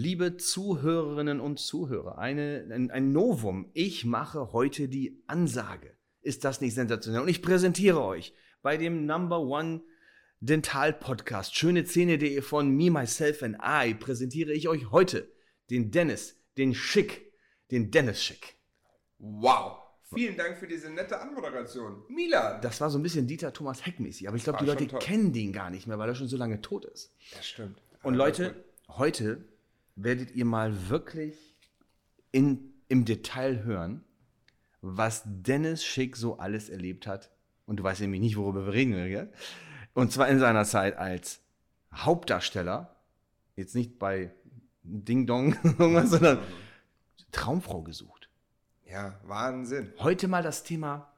Liebe Zuhörerinnen und Zuhörer, eine, ein, ein Novum. Ich mache heute die Ansage. Ist das nicht sensationell? Und ich präsentiere euch bei dem Number One Dental Podcast, schönezähne.de von Me, Myself and I, präsentiere ich euch heute den Dennis, den Schick, den Dennis Schick. Wow. Vielen Dank für diese nette Anmoderation. Milan. Das war so ein bisschen Dieter Thomas Heck mäßig, aber ich glaube, die Leute kennen den gar nicht mehr, weil er schon so lange tot ist. Das stimmt. Und Leute, heute werdet ihr mal wirklich in, im Detail hören, was Dennis Schick so alles erlebt hat. Und du weißt nämlich nicht, worüber wir reden, gell? Und zwar in seiner Zeit als Hauptdarsteller, jetzt nicht bei Ding Dong, sondern Traumfrau gesucht. Ja, Wahnsinn. Heute mal das Thema,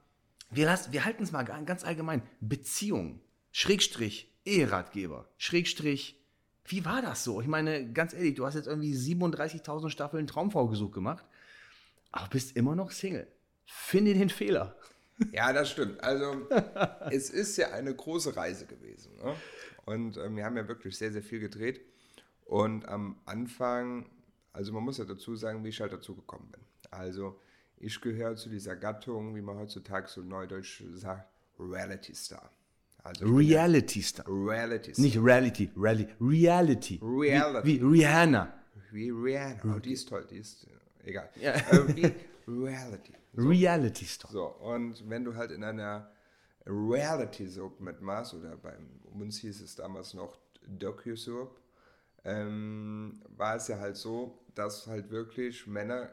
wir, lassen, wir halten es mal ganz allgemein, Beziehung, Schrägstrich, Eheratgeber, Schrägstrich, wie war das so? Ich meine, ganz ehrlich, du hast jetzt irgendwie 37.000 Staffeln Traumfrau gesucht gemacht, aber bist immer noch Single. Finde den Fehler. Ja, das stimmt. Also, es ist ja eine große Reise gewesen. Ne? Und äh, wir haben ja wirklich sehr, sehr viel gedreht. Und am Anfang, also man muss ja dazu sagen, wie ich halt dazu gekommen bin. Also, ich gehöre zu dieser Gattung, wie man heutzutage so neudeutsch sagt, Reality Star. Also Reality Star. Reality Star. Nicht Reality, Rally, Reality. Reality. Wie, wie Rihanna. Wie Rihanna. Oh, die ist toll, die ist äh, egal. Ja. Äh, wie Reality. So. Reality Star. So, und wenn du halt in einer Reality Soap mitmachst, oder bei uns hieß es damals noch Docu-Soap, ähm, war es ja halt so, dass halt wirklich Männer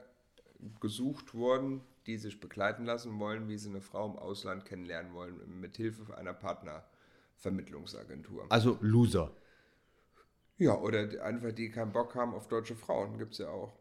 gesucht wurden, die sich begleiten lassen wollen, wie sie eine Frau im Ausland kennenlernen wollen, mit Hilfe einer Partnervermittlungsagentur. Also Loser. Ja, oder einfach die keinen Bock haben auf deutsche Frauen, gibt es ja auch.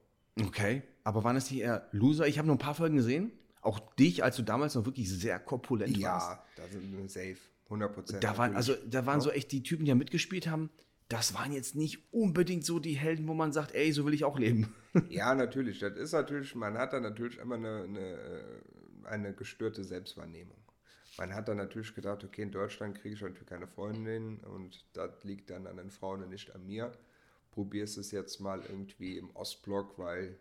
Okay, aber waren es die eher Loser? Ich habe nur ein paar Folgen gesehen. Auch dich, als du damals noch wirklich sehr korpulent ja, warst. Ja, da sind wir safe. 100 Prozent. Da waren, also, da waren ja. so echt die Typen, die ja mitgespielt haben. Das waren jetzt nicht unbedingt so die Helden, wo man sagt, ey, so will ich auch leben. Ja, natürlich. Das ist natürlich, man hat da natürlich immer eine, eine, äh, eine gestörte Selbstwahrnehmung. Man hat dann natürlich gedacht, okay, in Deutschland kriege ich natürlich keine Freundin und das liegt dann an den Frauen und nicht an mir. Probierst es jetzt mal irgendwie im Ostblock, weil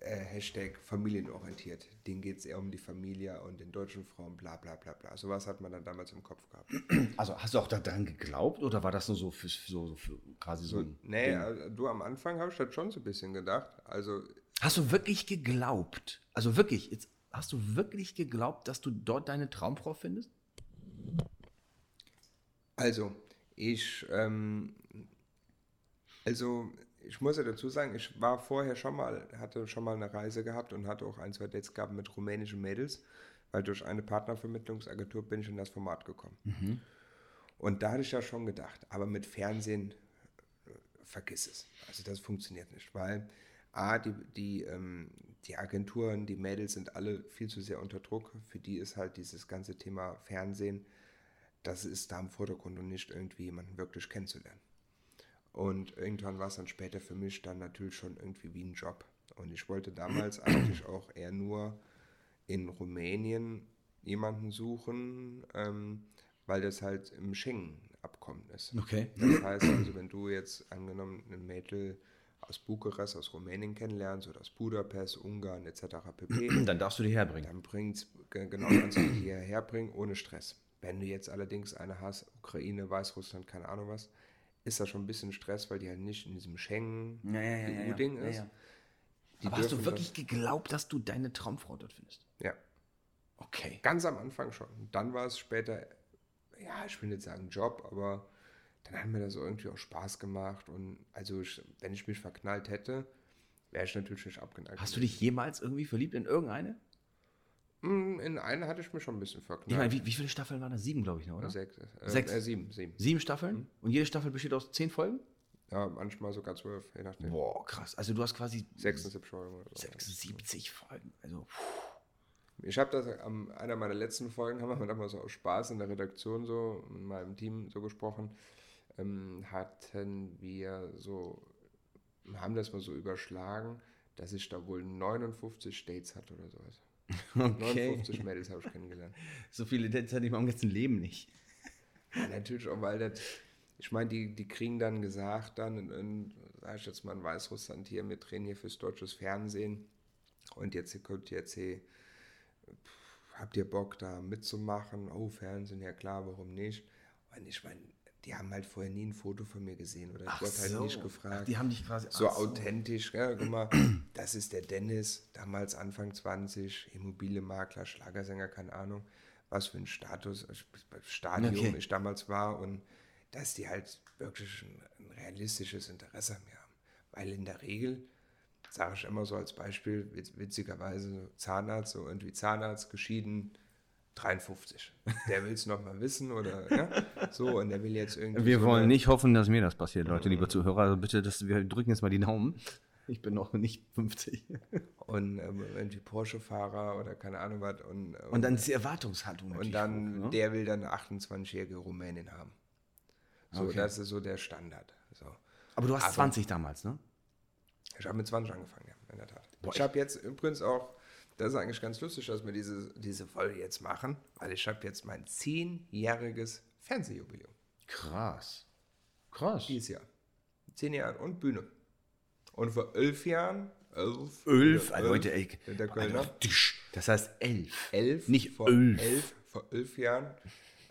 äh, Hashtag familienorientiert. Den geht es eher um die Familie und den deutschen Frauen, bla bla bla bla. So was hat man dann damals im Kopf gehabt. Also hast du auch daran geglaubt oder war das nur so für, so, so für quasi so ein. Nee, Ding? Also du am Anfang habe ich das schon so ein bisschen gedacht. Also. Hast du wirklich geglaubt? Also wirklich, jetzt hast du wirklich geglaubt, dass du dort deine Traumfrau findest? Also, ich, ähm, also ich muss ja dazu sagen, ich war vorher schon mal, hatte schon mal eine Reise gehabt und hatte auch ein, zwei Dates gehabt mit rumänischen Mädels, weil durch eine Partnervermittlungsagentur bin ich in das Format gekommen. Mhm. Und da hatte ich ja schon gedacht, aber mit Fernsehen äh, vergiss es. Also das funktioniert nicht, weil A, die, die, ähm, die Agenturen, die Mädels sind alle viel zu sehr unter Druck. Für die ist halt dieses ganze Thema Fernsehen, das ist da im Vordergrund und nicht irgendwie jemanden wirklich kennenzulernen. Und irgendwann war es dann später für mich dann natürlich schon irgendwie wie ein Job. Und ich wollte damals eigentlich auch eher nur in Rumänien jemanden suchen, ähm, weil das halt im Schengen-Abkommen ist. Okay. Das heißt also, wenn du jetzt angenommen ein Mädel aus Bukarest, aus Rumänien kennenlernst oder aus Budapest, Ungarn etc. pp. Dann darfst du die herbringen. Dann bringst, genau, kannst du die hierher bringen ohne Stress. Wenn du jetzt allerdings eine hast, Ukraine, Weißrussland, keine Ahnung was, ist da schon ein bisschen Stress, weil die halt nicht in diesem Schengen-EU-Ding ja, ja, ja, ist. Aber hast du wirklich geglaubt, dass du deine Traumfrau dort findest? Ja. Okay. Ganz am Anfang schon. Dann war es später, ja, ich will nicht sagen Job, aber dann hat mir das irgendwie auch Spaß gemacht. Und also, ich, wenn ich mich verknallt hätte, wäre ich natürlich nicht abgeneigt. Hast du dich jemals irgendwie verliebt in irgendeine? Hm, in eine hatte ich mich schon ein bisschen verknallt. Ich meine, wie, wie viele Staffeln waren das? Sieben, glaube ich, noch, oder? Sechs. Äh, Sechs. Äh, sieben, sieben. Sieben Staffeln? Mhm. Und jede Staffel besteht aus zehn Folgen? Ja, manchmal sogar zwölf, je nachdem. Boah, krass. Also du hast quasi 76 Folgen. Oder so. 76 Folgen. Also, puh. Ich habe das, an einer meiner letzten Folgen, haben wir damals so aus Spaß in der Redaktion so, in meinem Team so gesprochen, ähm, hatten wir so, haben das mal so überschlagen, dass ich da wohl 59 States hatte oder sowas. Okay. 59 Mädels habe ich kennengelernt. So viele Dates hatte ich in meinem ganzen Leben nicht. Ja, natürlich auch, weil das, ich meine, die, die kriegen dann gesagt, dann, in, sag ich jetzt mal in Weißrussland hier, wir drehen hier fürs deutsches Fernsehen und jetzt kommt jetzt hier, habt ihr Bock da mitzumachen? Oh, Fernsehen, ja klar, warum nicht? Und ich meine, die haben halt vorher nie ein Foto von mir gesehen oder ich wurde halt nicht gefragt. Ach, die haben dich quasi so, so. authentisch. Ja, guck mal, das ist der Dennis, damals Anfang 20, Immobilienmakler, Schlagersänger, keine Ahnung, was für ein Status, äh, Stadium okay. ich damals war und dass die halt wirklich ein, ein realistisches Interesse an mir haben. Weil in der Regel, sage ich immer so als Beispiel, witzigerweise Zahnarzt, so irgendwie Zahnarzt, geschieden, 53. Der will es nochmal wissen oder ja, so und der will jetzt irgendwie. Wir so wollen nicht hoffen, dass mir das passiert, Leute, liebe Zuhörer. Also bitte, das, wir drücken jetzt mal die Daumen. Ich bin noch nicht 50. Und ähm, irgendwie Porsche-Fahrer oder keine Ahnung was. Und, und, und dann ist die Erwartungshaltung. Und dann, hoch, ne? der will dann eine 28-jährige Rumänin haben. So, okay. das ist so der Standard. So. Aber du hast Aber, 20 damals, ne? Ich habe mit 20 angefangen, ja, in der Tat. Boah, ich habe jetzt übrigens auch das ist eigentlich ganz lustig, dass wir diese, diese Folge jetzt machen, weil ich habe jetzt mein zehnjähriges Fernsehjubiläum. Krass. Krass. Dieses Jahr. Zehn Jahre und Bühne. Und vor elf Jahren, elf, elf, also Leute, ey, der Kölner. Das heißt elf. Elf, nicht vor elf. elf vor elf Jahren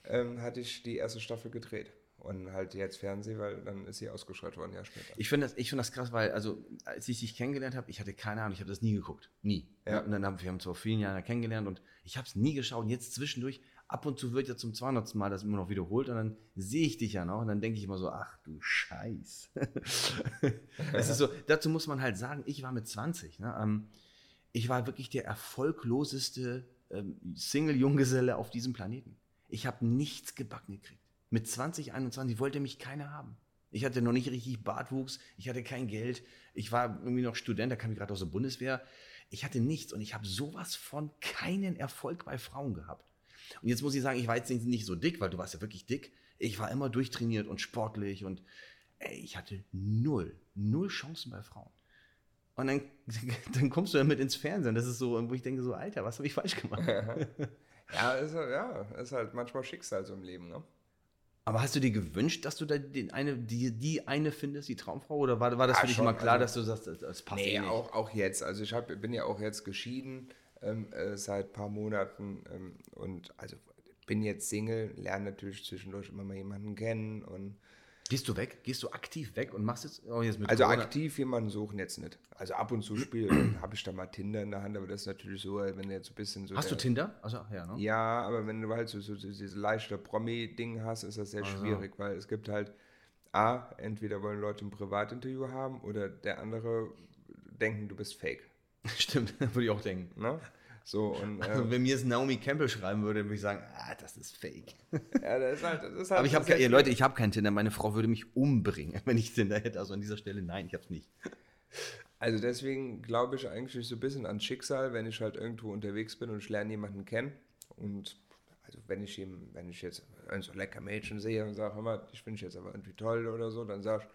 ähm, hatte ich die erste Staffel gedreht und halt jetzt Fernsehen, weil dann ist sie ausgeschaltet worden, ja später. Ich finde das, find das krass, weil, also, als ich dich kennengelernt habe, ich hatte keine Ahnung, ich habe das nie geguckt. Nie. Ja. Und dann haben wir uns vor vielen Jahren kennengelernt und ich habe es nie geschaut. Und jetzt zwischendurch, ab und zu wird ja zum 200. Mal das immer noch wiederholt und dann sehe ich dich ja noch und dann denke ich immer so, ach du Scheiß. es ist so, dazu muss man halt sagen, ich war mit 20. Ne? Ähm, ich war wirklich der erfolgloseste ähm, Single-Junggeselle auf diesem Planeten. Ich habe nichts gebacken gekriegt. Mit 20, 21 wollte mich keiner haben. Ich hatte noch nicht richtig Bartwuchs, ich hatte kein Geld, ich war irgendwie noch Student, da kam ich gerade aus der Bundeswehr. Ich hatte nichts und ich habe sowas von keinen Erfolg bei Frauen gehabt. Und jetzt muss ich sagen, ich war jetzt nicht so dick, weil du warst ja wirklich dick. Ich war immer durchtrainiert und sportlich und ey, ich hatte null, null Chancen bei Frauen. Und dann, dann kommst du damit ins Fernsehen. Das ist so, wo ich denke so, Alter, was habe ich falsch gemacht? ja, ist, ja, ist halt manchmal Schicksal so im Leben, ne? Aber hast du dir gewünscht, dass du da den eine, die, die eine findest, die Traumfrau? Oder war, war das ja, für dich schon, immer klar, also, dass du sagst, das, passt nee, nicht? Auch, auch jetzt. Also ich hab, bin ja auch jetzt geschieden ähm, äh, seit ein paar Monaten ähm, und also bin jetzt Single, lerne natürlich zwischendurch immer mal jemanden kennen und Gehst du weg? Gehst du aktiv weg und machst jetzt, oh, jetzt mit Also Corona? aktiv jemanden suchen jetzt nicht. Also ab und zu spiele, habe ich da mal Tinder in der Hand, aber das ist natürlich so, wenn du jetzt ein bisschen so. Hast der, du Tinder? Also, ja, ne? Ja, aber wenn du halt so, so, so dieses leichte Promi-Ding hast, ist das sehr also. schwierig, weil es gibt halt A, entweder wollen Leute ein Privatinterview haben oder der andere denken, du bist fake. Stimmt, würde ich auch denken. Ne? So, und, äh, also, wenn mir es Naomi Campbell schreiben würde, würde ich sagen, ah, das ist fake. Ja, das ist halt, das ist halt Aber ich habe, ja, Leute, ich habe keinen Tinder. Meine Frau würde mich umbringen, wenn ich Tinder hätte. Also an dieser Stelle, nein, ich habe es nicht. Also deswegen glaube ich eigentlich so ein bisschen ans Schicksal, wenn ich halt irgendwo unterwegs bin und ich lerne jemanden kennen. Und also wenn ich ihm, wenn ich jetzt ein so lecker Mädchen sehe und sage, hör mal, ich finde ich jetzt aber irgendwie toll oder so, dann sag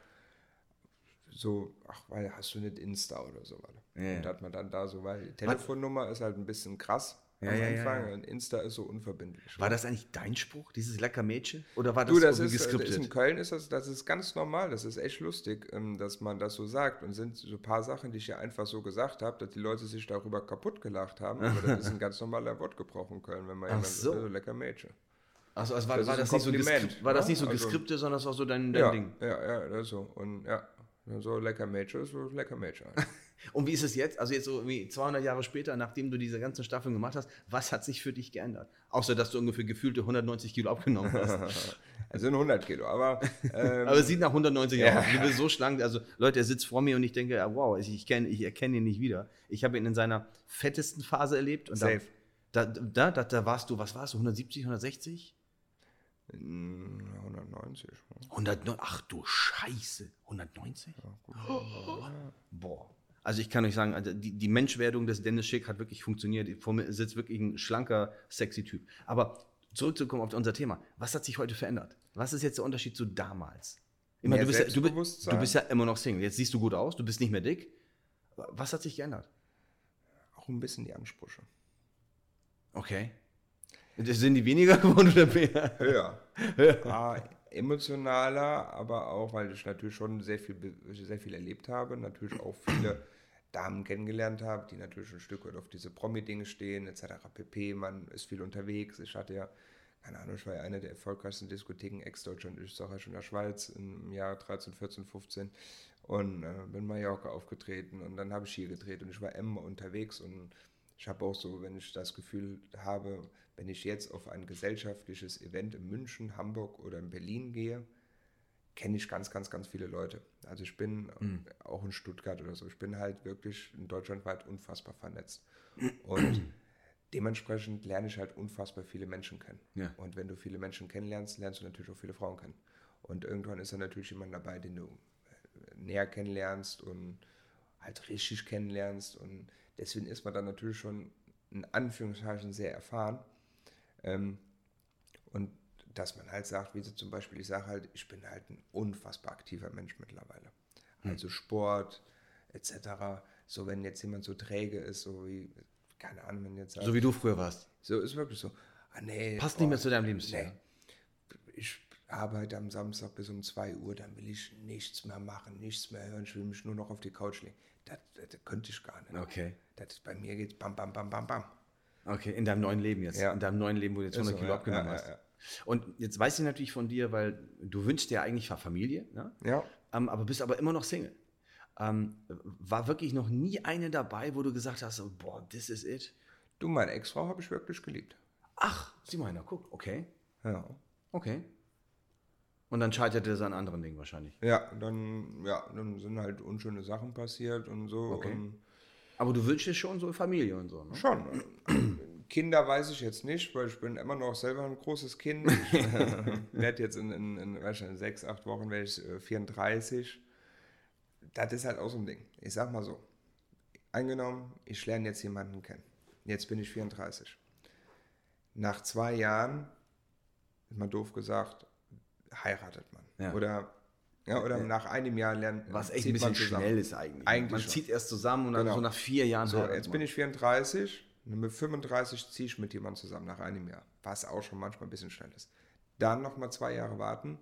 ich so, ach, weil hast du nicht Insta oder so. Warte. Ja, und hat man dann da so, weil die Telefonnummer ist halt ein bisschen krass ja, am Anfang ja, und Insta ist so unverbindlich. War das eigentlich dein Spruch, dieses lecker Mädchen? Oder war das, du, das ist, geskriptet? in Köln ist das, das ist ganz normal, das ist echt lustig, ähm, dass man das so sagt und sind so ein paar Sachen, die ich ja einfach so gesagt habe, dass die Leute sich darüber kaputt gelacht haben, aber das ist ein ganz normaler Wortgebrauch in Köln, wenn man jemand so. so lecker Mädchen. Achso, also war, das, war das nicht so, war das nicht so also, geskriptet, sondern das war so dein, dein ja, Ding? Ja, ja, das so. Und ja, so lecker Mädchen ist so lecker Mädchen. Und wie ist es jetzt? Also jetzt so wie 200 Jahre später, nachdem du diese ganzen Staffeln gemacht hast, was hat sich für dich geändert? Außer, dass du ungefähr gefühlte 190 Kilo abgenommen hast. also sind 100 Kilo, aber... Ähm, aber es sieht nach 190 ja. aus. Du bist so schlank. Also Leute, er sitzt vor mir und ich denke, wow, ich, kenn, ich erkenne ihn nicht wieder. Ich habe ihn in seiner fettesten Phase erlebt. Und Safe. Da, da, da, da warst du, was warst du, 170, 160? 190. 109, ach du Scheiße, 190? Ja, oh, boah. Also ich kann euch sagen, also die, die Menschwerdung des Dennis Schick hat wirklich funktioniert. Vor mir sitzt wirklich ein schlanker, sexy Typ. Aber zurückzukommen auf unser Thema. Was hat sich heute verändert? Was ist jetzt der Unterschied zu damals? Immer, du, bist ja, du, du bist ja immer noch Single. Jetzt siehst du gut aus, du bist nicht mehr dick. Was hat sich geändert? Auch ein bisschen die Ansprüche. Okay. Sind die weniger geworden oder mehr? Höher. Höher. Ah, emotionaler, aber auch, weil ich natürlich schon sehr viel, sehr viel erlebt habe, natürlich auch viele Damen kennengelernt habe, die natürlich ein Stück weit auf diese Promi-Dinge stehen, etc. pp. Man ist viel unterwegs. Ich hatte ja, keine Ahnung, ich war ja eine der erfolgreichsten Diskotheken ex-Deutschland, Österreich und der Schweiz im Jahr 13, 14, 15 und äh, bin in Mallorca aufgetreten und dann habe ich hier gedreht und ich war immer unterwegs und ich habe auch so, wenn ich das Gefühl habe, wenn ich jetzt auf ein gesellschaftliches Event in München, Hamburg oder in Berlin gehe, kenne ich ganz, ganz, ganz viele Leute. Also ich bin Hm. auch in Stuttgart oder so. Ich bin halt wirklich in deutschlandweit unfassbar vernetzt. Und dementsprechend lerne ich halt unfassbar viele Menschen kennen. Ja. Und wenn du viele Menschen kennenlernst, lernst du natürlich auch viele Frauen kennen. Und irgendwann ist da natürlich jemand dabei, den du äh, näher kennenlernst und halt richtig kennenlernst. Und deswegen ist man dann natürlich schon in Anführungszeichen sehr erfahren. Ähm, und dass man halt sagt, wie sie zum Beispiel, ich sage halt, ich bin halt ein unfassbar aktiver Mensch mittlerweile. Also Sport etc. So, wenn jetzt jemand so träge ist, so wie, keine Ahnung, wenn jetzt sagt, So wie du früher warst. so ist wirklich so, ah nee. Passt boah, nicht mehr zu deinem Lebensstil. Nee. Ich arbeite am Samstag bis um 2 Uhr, dann will ich nichts mehr machen, nichts mehr hören, ich will mich nur noch auf die Couch legen. Das, das, das könnte ich gar nicht. Okay. Das, bei mir geht bam, bam, bam, bam, bam. Okay, in deinem neuen Leben jetzt. Ja. In deinem neuen Leben, wo du jetzt Ist 100 so, Kilo ja, abgenommen ja, hast. Und jetzt weiß ich natürlich von dir, weil du wünschst dir eigentlich Familie, ne? Ja. ähm, aber bist aber immer noch Single. Ähm, war wirklich noch nie eine dabei, wo du gesagt hast, so, boah, this is it? Du, meine Ex-Frau habe ich wirklich geliebt. Ach, sieh mal einer, guck, okay, Ja. okay. Und dann scheiterte es an anderen Dingen wahrscheinlich. Ja, dann, ja, dann sind halt unschöne Sachen passiert und so. Okay. Und Aber du wünschst dir schon so Familie und so, ne? schon. Kinder weiß ich jetzt nicht, weil ich bin immer noch selber ein großes Kind. Ich äh, werde jetzt in, in, in, in sechs, acht Wochen werde ich äh, 34. Das ist halt auch so ein Ding. Ich sag mal so, eingenommen, ich lerne jetzt jemanden kennen. Jetzt bin ich 34. Nach zwei Jahren, ist mal doof gesagt, heiratet man. Ja. Oder, ja, oder nach einem Jahr lernt Was echt ein man bisschen schnell ist eigentlich. Eigentlich Man schon. zieht erst zusammen und dann Genau. so nach vier Jahren So, jetzt man. bin ich 34 mit 35 ziehe ich mit jemandem zusammen nach einem Jahr, was auch schon manchmal ein bisschen schnell ist. Dann nochmal zwei Jahre warten,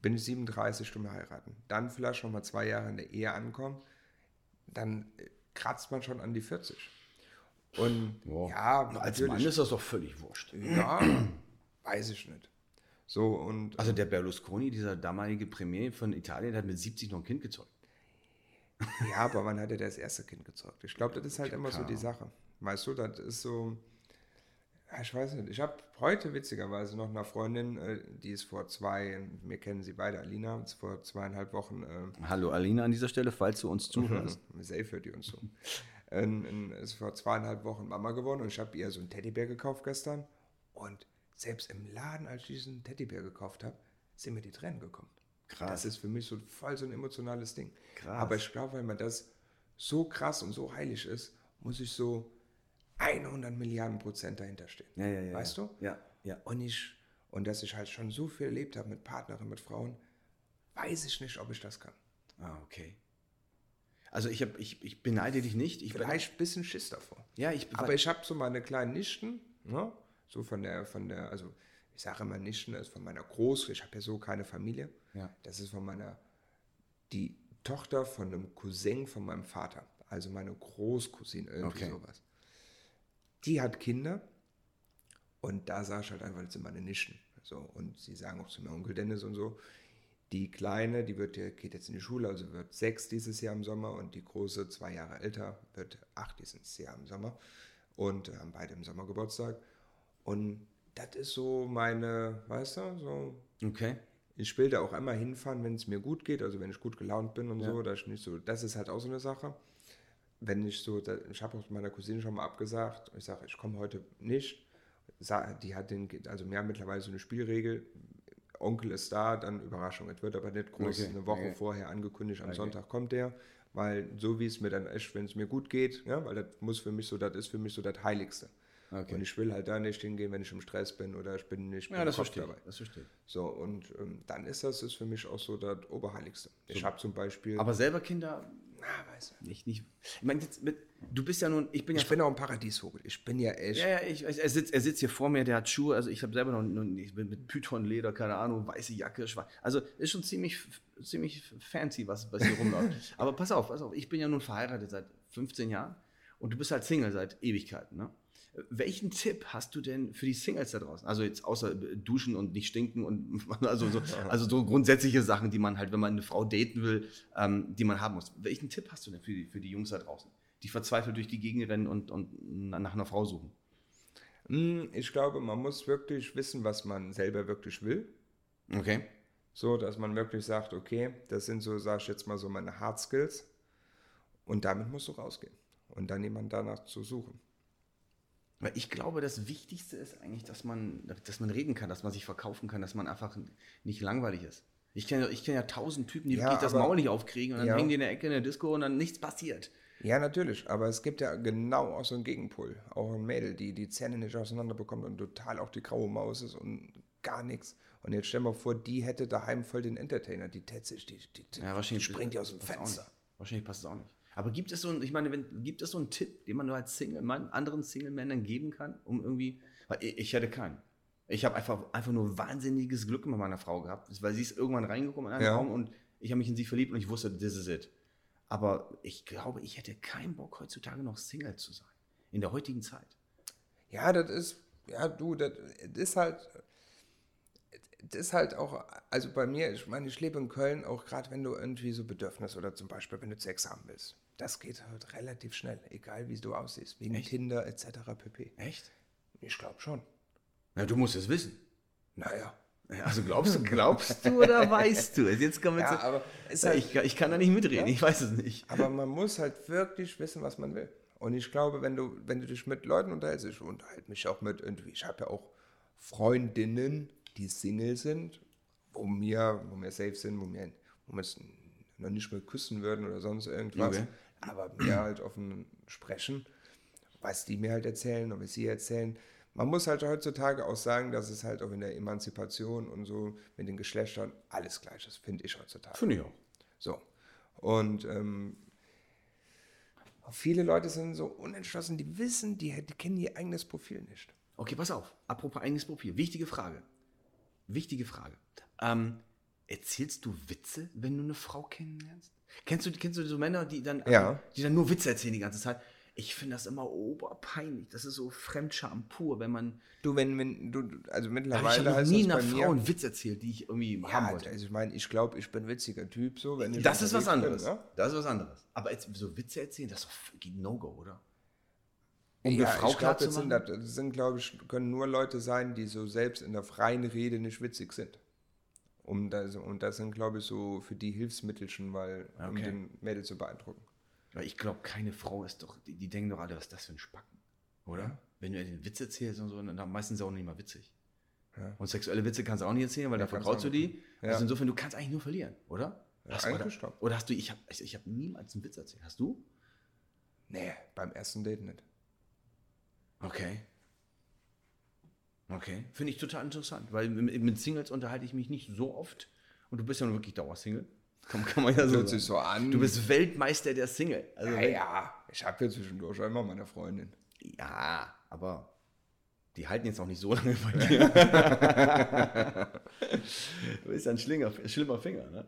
bin ich 37 Stunden heiraten. Dann vielleicht nochmal zwei Jahre in der Ehe ankommen, dann äh, kratzt man schon an die 40. Und Wow. ja, Als Mann ist das doch völlig wurscht. ja, weiß ich nicht. So und Also der Berlusconi, dieser damalige Premier von Italien, hat mit 70 noch ein Kind gezeugt. Ja, aber wann hat er das erste Kind gezeugt? Ich glaube, das ist halt immer so die Sache. Weißt du, das ist so. Ich weiß nicht. Ich habe heute witzigerweise noch eine Freundin, äh, die ist vor zwei, wir kennen sie beide, Alina, ist vor zweieinhalb Wochen, äh, Hallo Alina an dieser Stelle, falls du uns zuhörst. safe hört die uns so, ähm, ähm, ist vor zweieinhalb Wochen Mama geworden und ich habe ihr so einen Teddybär gekauft gestern und selbst im Laden, als ich diesen Teddybär gekauft habe, sind mir die Tränen gekommen. Krass. Das ist für mich so voll so ein emotionales Ding. Krass. Aber ich glaube, weil man das so krass und so heilig ist, muss ich so 100 Milliarden Prozent dahinter stehen. Ja, ja, ja. Weißt du? Ja, ja. Und ich, und dass ich halt schon so viel erlebt habe mit Partnerinnen, mit Frauen, weiß ich nicht, ob ich das kann. Ah, okay. Also ich, hab, ich, ich beneide dich nicht. Ich Vielleicht ein bisschen Schiss davor. Ja, ich Aber ich habe so meine kleinen Nichten, ne? so von der, von der, also ich sage immer Nichten, das ist von meiner Groß, ich habe ja so keine Familie. Ja. Das ist von meiner, die Tochter von einem Cousin von meinem Vater, also meine Großcousine, irgendwie Okay. sowas. Die hat Kinder und da sage ich halt einfach, das sind meine Nichten. So, und sie sagen auch zu mir Onkel Dennis und so. Die Kleine, die wird, ja- geht jetzt in die Schule, also wird sechs dieses Jahr im Sommer und die Große, zwei Jahre älter, wird acht dieses Jahr im Sommer und haben beide im Sommer Geburtstag. Und das ist so meine, weißt du, so Okay. ich will da auch einmal hinfahren, wenn es mir gut geht, also wenn ich gut gelaunt bin und so, dass ich nicht so, das ist halt auch so eine Sache. Wenn ich so, ich habe auch meiner Cousine schon mal abgesagt, ich sage, ich komme heute nicht. Die hat den, also wir haben mittlerweile so eine Spielregel, Onkel ist da, dann Überraschung. Es wird aber nicht groß Okay, eine Woche okay. vorher angekündigt, am Sonntag kommt der, weil so wie es mir dann ist, wenn es mir gut geht, ja, weil das muss für mich so, das ist für mich so das Heiligste. Okay. Und ich will halt da nicht hingehen, wenn ich im Stress bin oder ich bin nicht Ja, das verstehe dabei. Das verstehe. So, und ähm, dann ist das ist für mich auch so das Oberheiligste. Ich habe zum Beispiel. Aber selber Kinder Na, weiß ich. Ich nicht. Ich meine, jetzt mit, du bist ja nun, ich bin ja. Ich bin auch ein Paradiesvogel. Ich bin ja echt. ja, ja, ich, ich, er, sitzt, er sitzt hier vor mir, der hat Schuhe, also ich habe selber noch, noch ich bin mit Python-Leder, keine Ahnung, weiße Jacke, schwarz. Also ist schon ziemlich, ziemlich fancy, was, was hier rumläuft. Aber pass auf, pass auf, ich bin ja nun verheiratet seit 15 Jahren und du bist halt Single seit Ewigkeiten, ne? Welchen Tipp hast du denn für die Singles da draußen? Also jetzt außer duschen und nicht stinken und also so, also so grundsätzliche Sachen, die man halt, wenn man eine Frau daten will, ähm, die man haben muss. Welchen Tipp hast du denn für die, für die Jungs da draußen, die verzweifelt durch die Gegend rennen und, und nach einer Frau suchen? Hm, Ich glaube, man muss wirklich wissen, was man selber wirklich will. Okay. So, dass man wirklich sagt, okay, das sind so, sag ich jetzt mal so meine Hard Skills. Und damit musst du rausgehen. Und dann jemanden danach zu suchen. Weil ich glaube, das Wichtigste ist eigentlich, dass man, dass man reden kann, dass man sich verkaufen kann, dass man einfach nicht langweilig ist. Ich kenne ich kenn ja tausend Typen, die Ja, wirklich das aber- Maul nicht aufkriegen und dann Ja. hängen die in der Ecke in der Disco und dann nichts passiert. Ja, natürlich, aber es gibt ja genau auch so einen Gegenpol. Auch ein Mädel, die die Zähne nicht auseinander bekommt und total auch die graue Maus ist und gar nichts. Und jetzt stell mal vor, die hätte daheim voll den Entertainer, die sich, die, die, die, Ja, die springt ja aus dem Fenster. Wahrscheinlich passt es auch nicht. Aber gibt es so ein, ich meine, wenn, gibt es so einen Tipp, den man nur als Single-Mann anderen Single-Männern geben kann, um irgendwie, weil ich, ich hätte keinen. Ich habe einfach, einfach nur wahnsinniges Glück mit meiner Frau gehabt, weil sie ist irgendwann reingekommen in einen Ja. Raum und ich habe mich in sie verliebt und ich wusste, this is it. Aber ich glaube, ich hätte keinen Bock, heutzutage noch Single zu sein. In der heutigen Zeit. Ja, das ist, ja, du, das ist halt, das ist halt auch, also bei mir, ich meine, ich lebe in Köln, auch gerade wenn du irgendwie so Bedürfnis oder zum Beispiel, wenn du Sex haben willst. Das geht halt relativ schnell, egal wie du aussiehst, wegen Echt? Tinder etc. pp. Echt? Ich glaube schon. Na, du musst es wissen. Naja. Also glaubst du, glaubst du oder weißt du es? Jetzt kommen wir Ja, zu, aber halt, ich, ich kann da nicht mitreden, ich weiß es nicht. aber man muss halt wirklich wissen, was man will. Und ich glaube, wenn du, wenn du dich mit Leuten unterhältst, ich unterhalte mich auch mit irgendwie, ich habe ja auch Freundinnen, die Single sind, wo wir, wo wir safe sind, wo wir, wo wir es noch nicht mal küssen würden oder sonst irgendwas, Okay. Aber wir halt offen sprechen, was die mir halt erzählen und was sie erzählen. Man muss halt heutzutage auch sagen, dass es halt auch in der Emanzipation und so mit den Geschlechtern alles gleich ist, finde ich heutzutage. Finde ich auch. So. Und ähm, viele Leute sind so unentschlossen, die wissen, die, die kennen ihr eigenes Profil nicht. Okay, pass auf. Apropos eigenes Profil. Wichtige Frage. Wichtige Frage. Ähm, erzählst du Witze, wenn du eine Frau kennenlernst? Kennst du, kennst du so Männer, die dann, Ja. die dann nur Witze erzählen die ganze Zeit? Ich finde das immer oberpeinlich. Das ist so Fremdscham pur, wenn man. Du, wenn, wenn du, also mittlerweile habe noch heißt nie einer Frau einen Witz erzählt, die ich irgendwie ja, haben wollte. also ich meine, ich glaube, ich bin ein witziger Typ, so, wenn Das ist was anderes. Bin, ne? Das ist was anderes. Aber jetzt so Witze erzählen, das ist doch No-Go, oder? Um ja, eine Frau ich glaube, zu das machen? sind, das sind glaube ich, können nur Leute sein, die so selbst in der freien Rede nicht witzig sind. Um das, und das sind, glaube ich, so für die Hilfsmittelchen, weil, um Okay. den Mädel zu beeindrucken. Weil ich glaube, keine Frau ist doch, die, die denken doch alle, was ist das für ein Spacken, oder? Wenn du den Witz erzählst und so, dann meistens auch nicht mal witzig. Ja. Und sexuelle Witze kannst du auch nicht erzählen, weil Ja, da vertraust du die. Ja. Also insofern, du kannst eigentlich nur verlieren, oder? Ja, Hast, eigentlich oder, schon. oder hast du, ich habe ich, ich hab niemals einen Witz erzählt. Hast du? Nee, beim ersten Date nicht. Okay. Okay. Finde ich total interessant, weil mit, Singles unterhalte ich mich nicht so oft. Und du bist ja nun wirklich Dauersingle. Kann, kann man ja so sich so an. Du bist Weltmeister der Single. Also Ja, ja, ich habe ja zwischendurch immer meine Freundin. Ja, aber die halten jetzt auch nicht so lange bei dir. du bist ja ein schlinger, schlimmer Finger. Ne?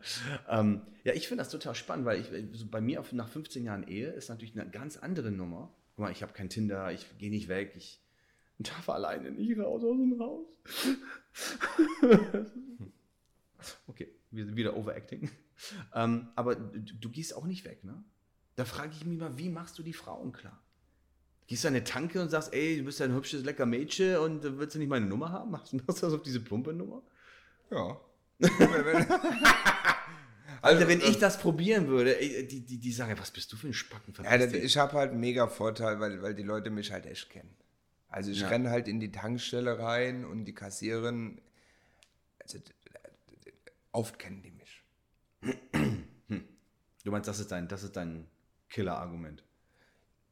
Ähm, ja, ich finde das total spannend, weil ich, so bei mir auf, nach 15 Jahren Ehe ist natürlich eine ganz andere Nummer. Guck mal, ich habe kein Tinder, ich gehe nicht weg, ich darf alleine nicht raus aus dem Haus. okay, wir sind wieder overacting. Ähm, aber du, du gehst auch nicht weg, ne? Da frage ich mich mal, wie machst du die Frauen klar? Gehst du an eine Tanke und sagst, ey, du bist ja ein hübsches, lecker Mädchen und äh, willst du nicht meine Nummer haben? Machst du das auf diese plumpe Nummer? Ja. Alter, wenn ich das probieren würde, die, die, die sagen, was bist du für ein Spacken? Ja, ich habe halt einen mega Vorteil, weil, weil die Leute mich halt echt kennen. Also ich Ja. renne halt in die Tankstelle rein und die Kassiererin, also oft kennen die mich. Du meinst, das ist dein, das ist dein Killer-Argument.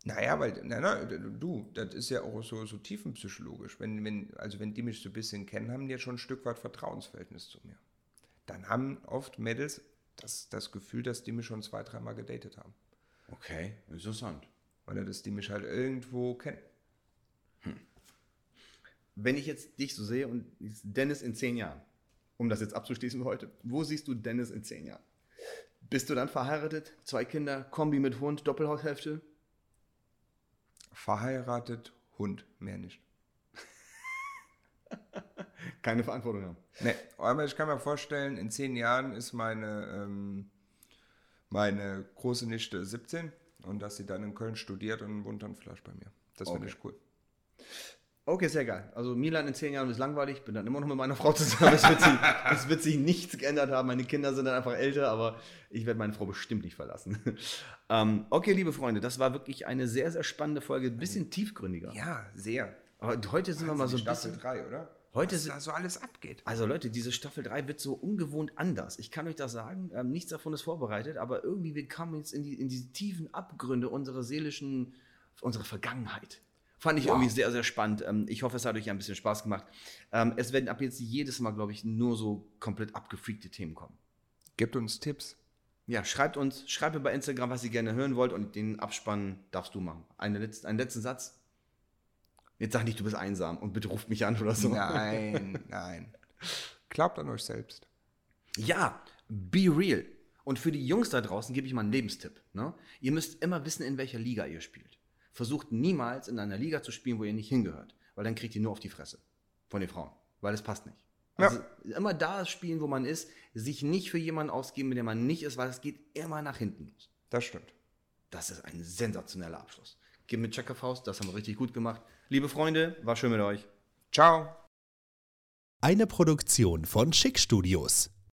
Naja, weil, na, na, du, das ist ja auch so, so tiefenpsychologisch. Wenn, wenn, also wenn die mich so ein bisschen kennen, haben die ja schon ein Stück weit Vertrauensverhältnis zu mir. Dann haben oft Mädels das, das Gefühl, dass die mich schon zwei, dreimal gedatet haben. Okay, interessant. Oder dass die mich halt irgendwo kennen. Wenn ich jetzt dich so sehe und Dennis in zehn Jahren, um das jetzt abzuschließen heute, wo siehst du Dennis in zehn Jahren? Bist du dann verheiratet? Zwei Kinder, Kombi mit Hund, Doppelhaushälfte? Verheiratet, Hund, mehr nicht. Keine Verantwortung haben. Nee, aber ich kann mir vorstellen, in zehn Jahren ist meine, ähm, meine große Nichte 17 und dass sie dann in Köln studiert und wohnt dann vielleicht bei mir. Das finde Okay. ich cool. Okay, sehr geil. Also Milan in zehn Jahren ist langweilig, bin dann immer noch mit meiner Frau zusammen. Es wird, sich, wird sich nichts geändert haben. Meine Kinder sind dann einfach älter, aber ich werde meine Frau bestimmt nicht verlassen. ähm, okay, liebe Freunde, das war wirklich eine sehr, sehr spannende Folge. Ein bisschen tiefgründiger. Ja, sehr. Aber heute sind wir mal so ein Staffel bisschen. 3, oder? Heute Was da so alles abgeht. Also Leute, diese Staffel 3 wird so ungewohnt anders. Ich kann euch das sagen, ähm, nichts davon ist vorbereitet, aber irgendwie wir kamen jetzt in die, in die tiefen Abgründe unserer seelischen, unserer Vergangenheit. Fand ich Wow. irgendwie sehr, sehr spannend. Ähm, ich hoffe, es hat euch ein bisschen Spaß gemacht. Ähm, es werden ab jetzt jedes Mal, glaube ich, nur so komplett abgefreakte Themen kommen. Gebt uns Tipps. Ja, schreibt uns, schreibt mir bei Instagram, was ihr gerne hören wollt und den Abspann darfst du machen. Eine letzte, einen letzten Satz. Jetzt sag nicht, du bist einsam und bitte ruft mich an oder so. Nein, nein. Glaubt an euch selbst. Ja, be real. Und für die Jungs da draußen gebe ich mal einen Lebenstipp. Ne? Ihr müsst immer wissen, in welcher Liga ihr spielt. Versucht niemals in einer Liga zu spielen, wo ihr nicht hingehört. Weil dann kriegt ihr nur auf die Fresse. Von den Frauen. Weil es passt nicht. Also immer da spielen, wo man ist, sich nicht für jemanden ausgeben, mit dem man nicht ist, weil es geht immer nach hinten los. Das stimmt. Das ist ein sensationeller Abschluss. Gib mit Checkerfaust, das haben wir richtig gut gemacht. Liebe Freunde, war schön mit euch. Ciao. Eine Produktion von Schick Studios.